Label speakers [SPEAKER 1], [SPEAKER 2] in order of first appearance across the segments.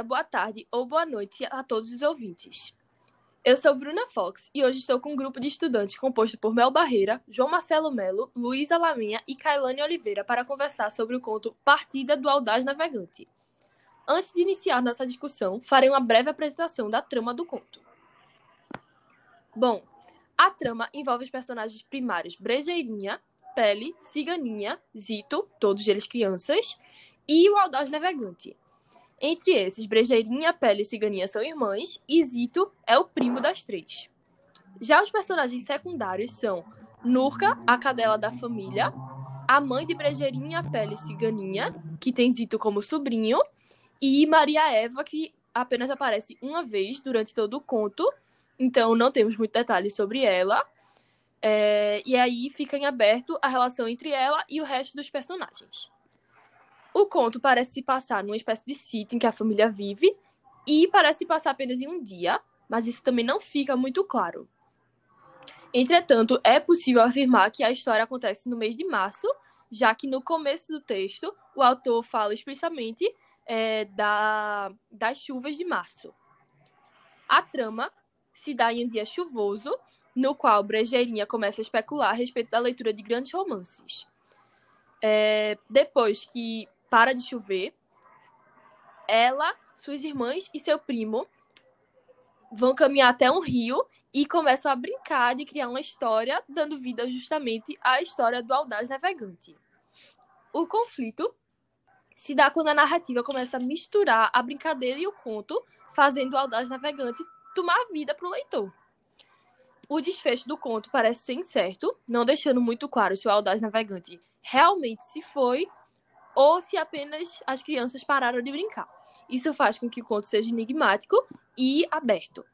[SPEAKER 1] Dia, boa tarde ou boa noite a todos os ouvintes. Eu sou Bruna Fox e hoje estou com um grupo de estudantes composto por Mel Barreira, João Marcelo Melo, Luísa Laminha e Kailane Oliveira para conversar sobre o conto Partida do Audaz Navegante. Antes de iniciar nossa discussão, farei uma breve apresentação da trama do conto. Bom, a trama envolve os personagens primários Brejeirinha, Pele, Ciganinha, Zito, todos eles crianças, e o Audaz Navegante. Entre esses, Brejeirinha, Pele e Ciganinha são irmãs, e Zito é o primo das três. Já os personagens secundários são Nurka, a cadela da família, a mãe de Brejeirinha, Pele e Ciganinha, que tem Zito como sobrinho, e Maria Eva, que apenas aparece uma vez durante todo o conto, então não temos muitos detalhes sobre ela. É, e aí fica em aberto a relação entre ela e o resto dos personagens. O conto parece se passar numa espécie de sítio em que a família vive e parece passar apenas em um dia, mas isso também não fica muito claro. Entretanto, é possível afirmar que a história acontece no mês de março, já que no começo do texto o autor fala explicitamente é, da, das chuvas de março. A trama se dá em um dia chuvoso, no qual Brejeirinha começa a especular a respeito da leitura de grandes romances. É, depois que para de chover, ela, suas irmãs e seu primo vão caminhar até um rio e começam a brincar de criar uma história, dando vida justamente à história do Audaz Navegante. O conflito se dá quando a narrativa começa a misturar a brincadeira e o conto, fazendo o Audaz Navegante tomar vida para o leitor. O desfecho do conto parece ser incerto, não deixando muito claro se o Audaz Navegante realmente se foi ou se apenas as crianças pararam de brincar. Isso faz com que o conto seja enigmático e aberto.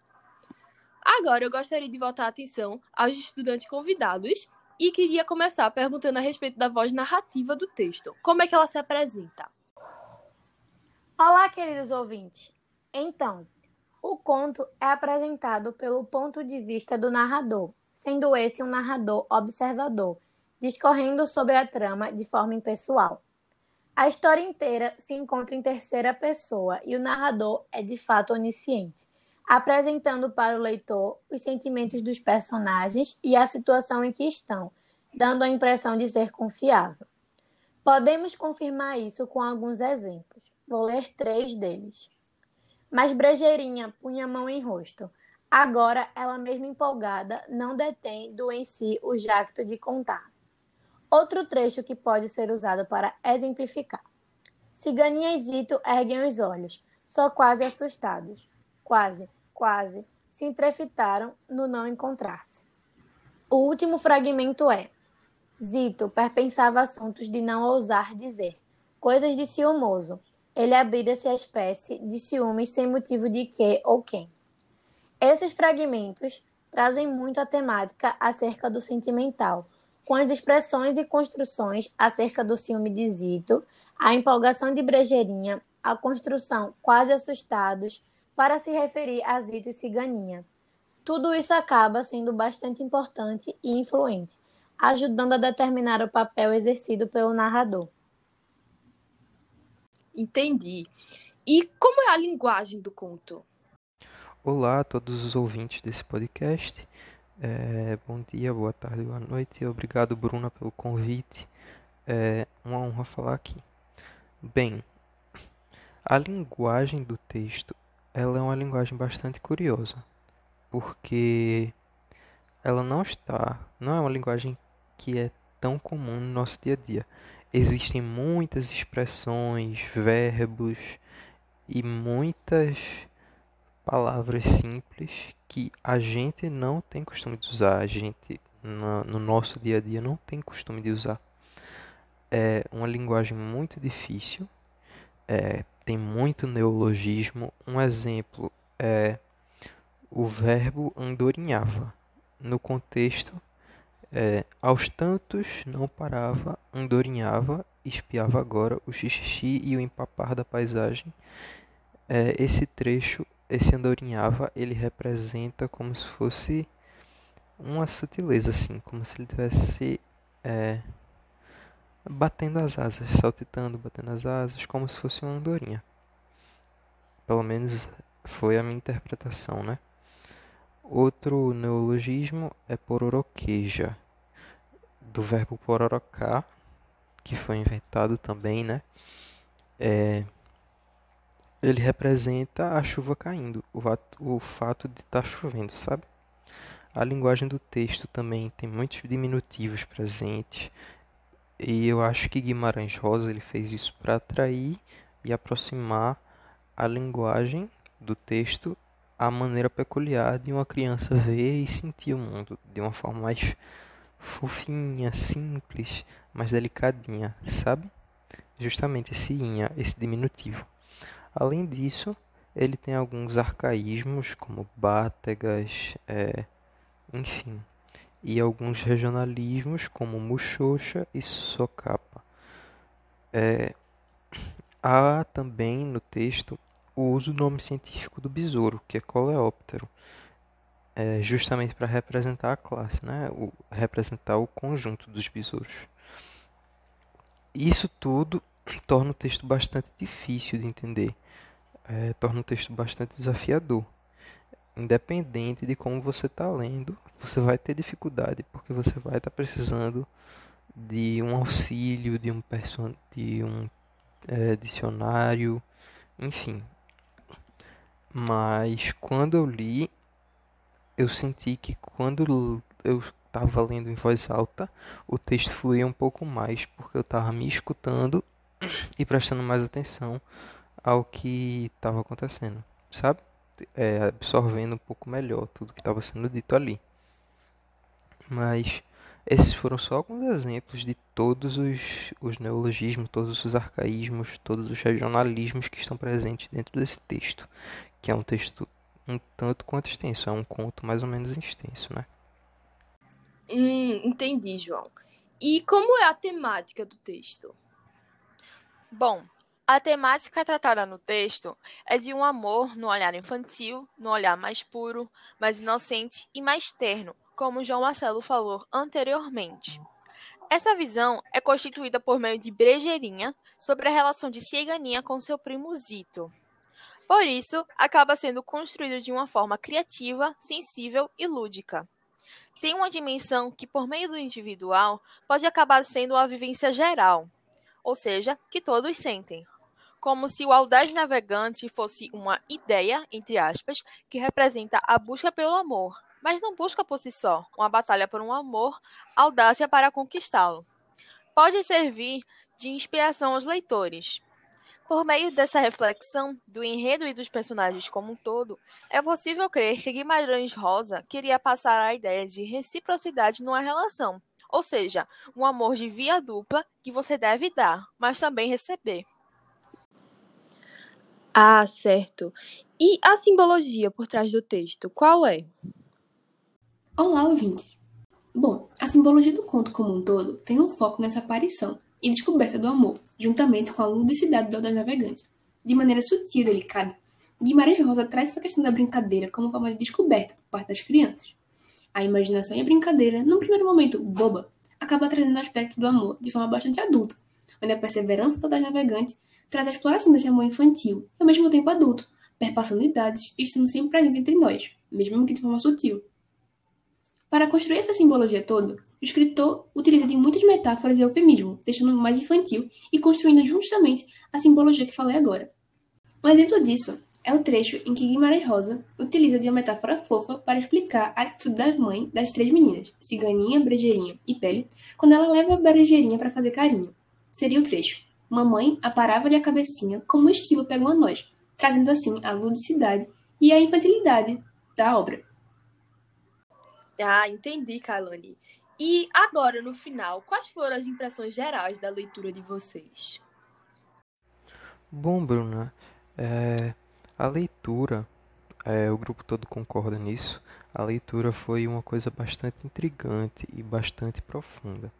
[SPEAKER 1] Agora eu gostaria de voltar a atenção aos estudantes convidados e queria começar perguntando a respeito da voz narrativa do texto. Como é que ela se apresenta?
[SPEAKER 2] Olá, queridos ouvintes. Então, o conto é apresentado pelo ponto de vista do narrador, sendo esse um narrador observador, discorrendo sobre a trama de forma impessoal. A história inteira se encontra em terceira pessoa e o narrador é de fato onisciente, apresentando para o leitor os sentimentos dos personagens e a situação em que estão, dando a impressão de ser confiável. Podemos confirmar isso com alguns exemplos. Vou ler três deles. Mas Brejeirinha punha a mão em rosto. Agora, ela mesma empolgada, não detém do em si o jacto de contar. Outro trecho que pode ser usado para exemplificar. Ciganinha e Zito erguem os olhos, só quase assustados. Quase, quase, se entrefitaram no não encontrar-se. O último fragmento é: Zito perpensava assuntos de não ousar dizer, coisas de ciúmoso. Ele abrira-se a espécie de ciúmes sem motivo de que ou quem. Esses fragmentos trazem muito a temática acerca do sentimental, com as expressões e construções acerca do ciúme de Zito, a empolgação de Brejeirinha, a construção quase assustados para se referir a Zito e Ciganinha. Tudo isso acaba sendo bastante importante e influente, ajudando a determinar o papel exercido pelo narrador.
[SPEAKER 1] Entendi. E como é a linguagem do conto?
[SPEAKER 3] Olá a todos os ouvintes desse podcast. É, bom dia, boa tarde, boa noite. Obrigado, Bruna, pelo convite. É uma honra falar aqui. Bem, a linguagem do texto ela é uma linguagem bastante curiosa, porque ela não está, não é uma linguagem que é tão comum no nosso dia a dia. Existem muitas expressões, verbos e muitas palavras simples que a gente não tem costume de usar, a gente no, no nosso dia a dia não tem costume de usar. É uma linguagem muito difícil, é, tem muito neologismo. Um exemplo é o verbo andorinhava. No contexto, é, aos tantos não parava, andorinhava, espiava agora o xixi e o empapar da paisagem. É, esse trecho esse andorinhava ele representa como se fosse uma sutileza assim, como se ele tivesse é, batendo as asas, saltitando, batendo as asas, como se fosse uma andorinha. pelo menos foi a minha interpretação, né? Outro neologismo é pororoqueja, do verbo pororocar, que foi inventado também, né? É, ele representa a chuva caindo, o o fato de estar tá chovendo, sabe? A linguagem do texto também tem muitos diminutivos presentes, e eu acho que Guimarães Rosa ele fez isso para atrair e aproximar a linguagem do texto à maneira peculiar de uma criança ver e sentir o mundo de uma forma mais fofinha, simples, mais delicadinha, sabe? Justamente esse inha, esse diminutivo. Além disso, ele tem alguns arcaísmos como bátegas, é, enfim, e alguns regionalismos como muxoxa e socapa. É, há também no texto o uso do nome científico do besouro, que é Coleóptero, é justamente para representar a classe, né? o, representar o conjunto dos besouros. Isso tudo torna o texto bastante difícil de entender, é, torna o texto bastante desafiador. Independente de como você está lendo, você vai ter dificuldade, porque você vai estar tá precisando de um auxílio, de um, de um é, dicionário, enfim, mas quando eu li, eu senti que quando eu estava lendo em voz alta, o texto fluía um pouco mais, porque eu estava me escutando e prestando mais atenção ao que estava acontecendo, sabe? É, absorvendo um pouco melhor tudo que estava sendo dito ali. Mas esses foram só alguns exemplos de todos os, os neologismos, todos os arcaísmos, todos os regionalismos que estão presentes dentro desse texto, que é um texto um tanto quanto extenso, é um conto mais ou menos extenso, né?
[SPEAKER 1] Hum, entendi, João. E como é a temática do texto?
[SPEAKER 4] Bom, a temática tratada no texto é de um amor no olhar infantil, no olhar mais puro, mais inocente e mais terno, como João Marcelo falou anteriormente. Essa visão é constituída por meio de brejeirinha sobre a relação de Ciganinha com seu primo Zito. Por isso, acaba sendo construído de uma forma criativa, sensível e lúdica. Tem uma dimensão que, por meio do individual, pode acabar sendo a vivência geral, ou seja, que todos sentem. Como se o audaz navegante fosse uma ideia, entre aspas, que representa a busca pelo amor, mas não busca por si só, uma batalha por um amor, audácia para conquistá-lo. Pode servir de inspiração aos leitores, por meio dessa reflexão do enredo e dos personagens como um todo, é possível crer que Guimarães Rosa queria passar a ideia de reciprocidade numa relação, ou seja, um amor de via dupla que você deve dar, mas também receber.
[SPEAKER 1] Ah, certo. E a simbologia por trás do texto, qual é?
[SPEAKER 5] Olá, ouvinte. Bom, a simbologia do conto como um todo tem um foco nessa aparição e descoberta do amor, juntamente com a ludicidade do navegante. De maneira sutil e delicada, Guimarães Rosa traz essa questão da brincadeira como forma de descoberta por parte das crianças. A imaginação e a brincadeira, num primeiro momento boba, acaba trazendo o aspecto do amor de forma bastante adulta, onde a perseverança do navegante traz a exploração desse amor infantil e ao mesmo tempo adulto, perpassando idades e estando sempre presente entre nós, mesmo que de forma sutil. Para construir essa simbologia toda, o escritor utiliza de muitas metáforas e eufemismo, deixando mais infantil e construindo justamente a simbologia que falei agora. Um exemplo disso é o trecho em que Guimarães Rosa utiliza de uma metáfora fofa para explicar a atitude da mãe das três meninas, Ciganinha, Brejeirinha e Pele, quando ela leva a Brejeirinha para fazer carinho. Seria o trecho: Mamãe aparava-lhe a cabecinha como um esquilo pega uma noz, trazendo assim a ludicidade e a infantilidade da obra.
[SPEAKER 1] Ah, entendi, Kalani. E agora, no final, quais foram as impressões gerais da leitura de vocês?
[SPEAKER 3] Bom, Bruna, é, a leitura, é, o grupo todo concorda nisso, a leitura foi uma coisa bastante intrigante e bastante profunda.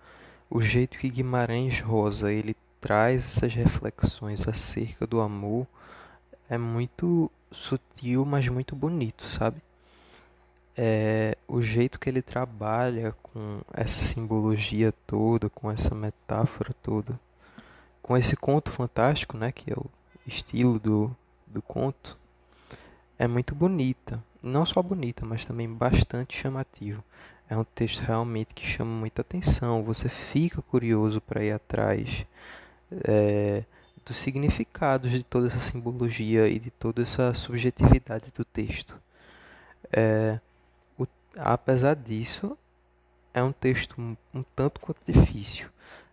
[SPEAKER 3] O jeito que Guimarães Rosa ele traz essas reflexões acerca do amor é muito sutil, mas muito bonito, sabe? é, o jeito que ele trabalha com essa simbologia toda, com essa metáfora toda, com esse conto fantástico, né, que é o estilo do, do conto é muito bonita. Não só bonita, mas também bastante chamativo. É um texto realmente que chama muita atenção. Você fica curioso para ir atrás é, dos significados de toda essa simbologia e de toda essa subjetividade do texto. É, o, apesar disso, é um texto um, um tanto quanto difícil.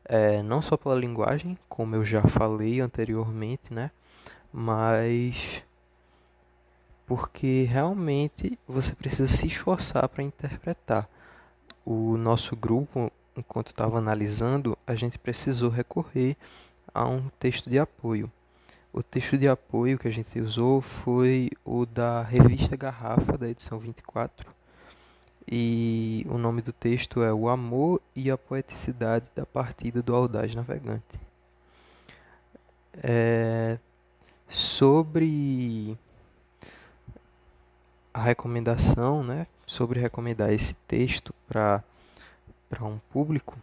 [SPEAKER 3] É, não só pela linguagem, como eu já falei anteriormente, né? Mas porque realmente você precisa se esforçar para interpretar. O nosso grupo, enquanto estava analisando, a gente precisou recorrer a um texto de apoio. O texto de apoio que a gente usou foi o da revista Garrafa, da edição 24. E o nome do texto é O Amor e a Poeticidade da Partida do Audaz Navegante. É, sobre a recomendação, né, sobre recomendar esse texto para um público,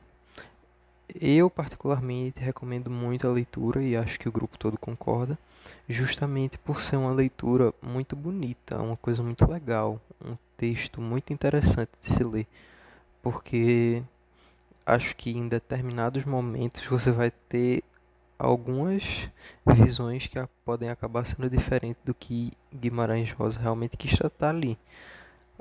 [SPEAKER 3] eu, particularmente, recomendo muito a leitura e acho que o grupo todo concorda, justamente por ser uma leitura muito bonita, uma coisa muito legal, um texto muito interessante de se ler, porque acho que em determinados momentos você vai ter algumas visões que podem acabar sendo diferentes do que Guimarães Rosa realmente quis tratar ali.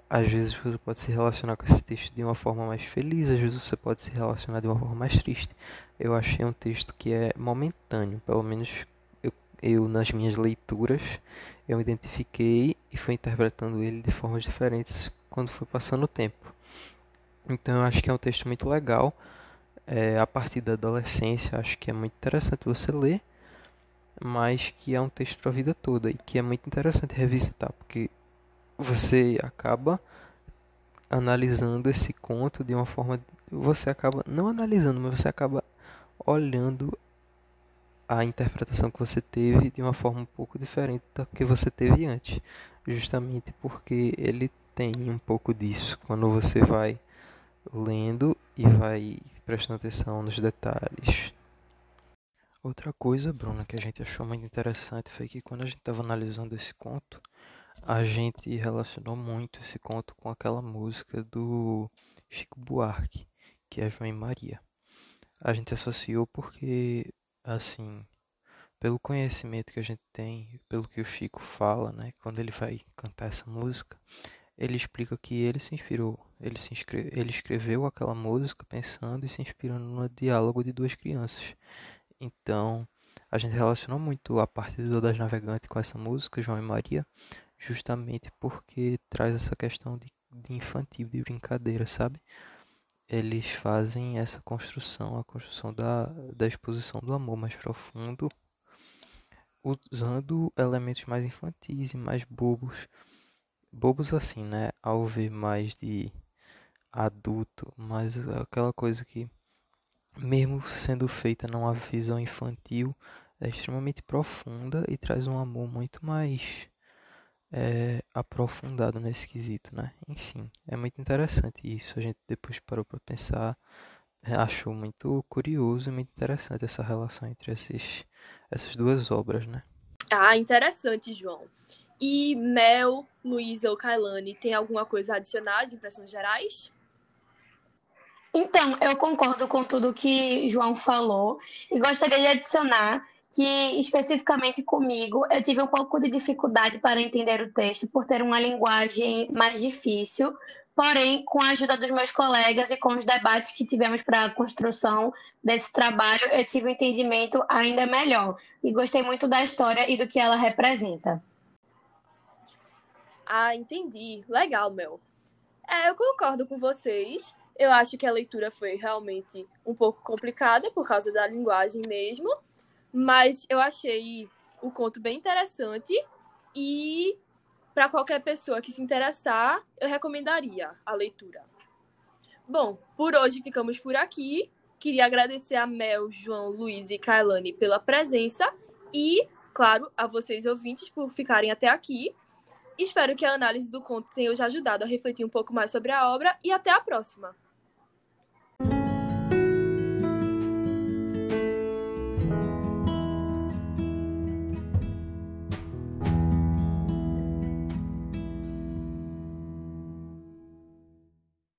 [SPEAKER 3] Às vezes você pode se relacionar com esse texto de uma forma mais feliz, às vezes você pode se relacionar de uma forma mais triste. Eu achei um texto que é momentâneo, pelo menos eu, eu nas minhas leituras, eu identifiquei e fui interpretando ele de formas diferentes quando foi passando o tempo. Então eu acho que é um texto muito legal. É, a partir da adolescência, acho que é muito interessante você ler, mas que é um texto para a vida toda e que é muito interessante revisitar, porque você acaba analisando esse conto de uma forma você acaba não analisando, mas você acaba olhando a interpretação que você teve de uma forma um pouco diferente da que você teve antes, justamente porque ele tem um pouco disso quando você vai lendo e vai prestando atenção nos detalhes. Outra coisa, Bruna, que a gente achou muito interessante foi que quando a gente estava analisando esse conto, a gente relacionou muito esse conto com aquela música do Chico Buarque, que é João e Maria. A gente associou porque, assim, pelo conhecimento que a gente tem, pelo que o Chico fala, né, quando ele vai cantar essa música, ele explica que ele se inspirou, ele, se ele escreveu aquela música pensando e se inspirando no diálogo de duas crianças. Então, a gente relacionou muito a parte do Das Navegante com essa música, João e Maria, justamente porque traz essa questão de, de infantil, de brincadeira, sabe? Eles fazem essa construção, a construção da, da exposição do amor mais profundo, usando elementos mais infantis e mais bobos. Bobos assim, né? Ao ver mais de adulto, mas aquela coisa que, mesmo sendo feita numa visão infantil, é extremamente profunda e traz um amor muito mais é, aprofundado nesse quesito, né? Enfim, é muito interessante isso. A gente depois parou para pensar, é, achou muito curioso e muito interessante essa relação entre esses, essas duas obras, né?
[SPEAKER 1] Ah, interessante, João. E Mel, Luísa ou Kailane, tem alguma coisa a adicionar às impressões gerais?
[SPEAKER 2] Então, eu concordo com tudo que João falou e gostaria de adicionar que especificamente comigo eu tive um pouco de dificuldade para entender o texto por ter uma linguagem mais difícil, porém com a ajuda dos meus colegas e com os debates que tivemos para a construção desse trabalho, eu tive um entendimento ainda melhor e gostei muito da história e do que ela representa.
[SPEAKER 1] Ah, entendi. Legal, Mel. É, eu concordo com vocês. Eu acho que a leitura foi realmente um pouco complicada por causa da linguagem mesmo. Mas eu achei o conto bem interessante e para qualquer pessoa que se interessar, eu recomendaria a leitura. Bom, por hoje ficamos por aqui. Queria agradecer a Mel, João, Luiz e Kailane pela presença e, claro, a vocês ouvintes por ficarem até aqui. Espero que a análise do conto tenha já ajudado a refletir um pouco mais sobre a obra e até a próxima!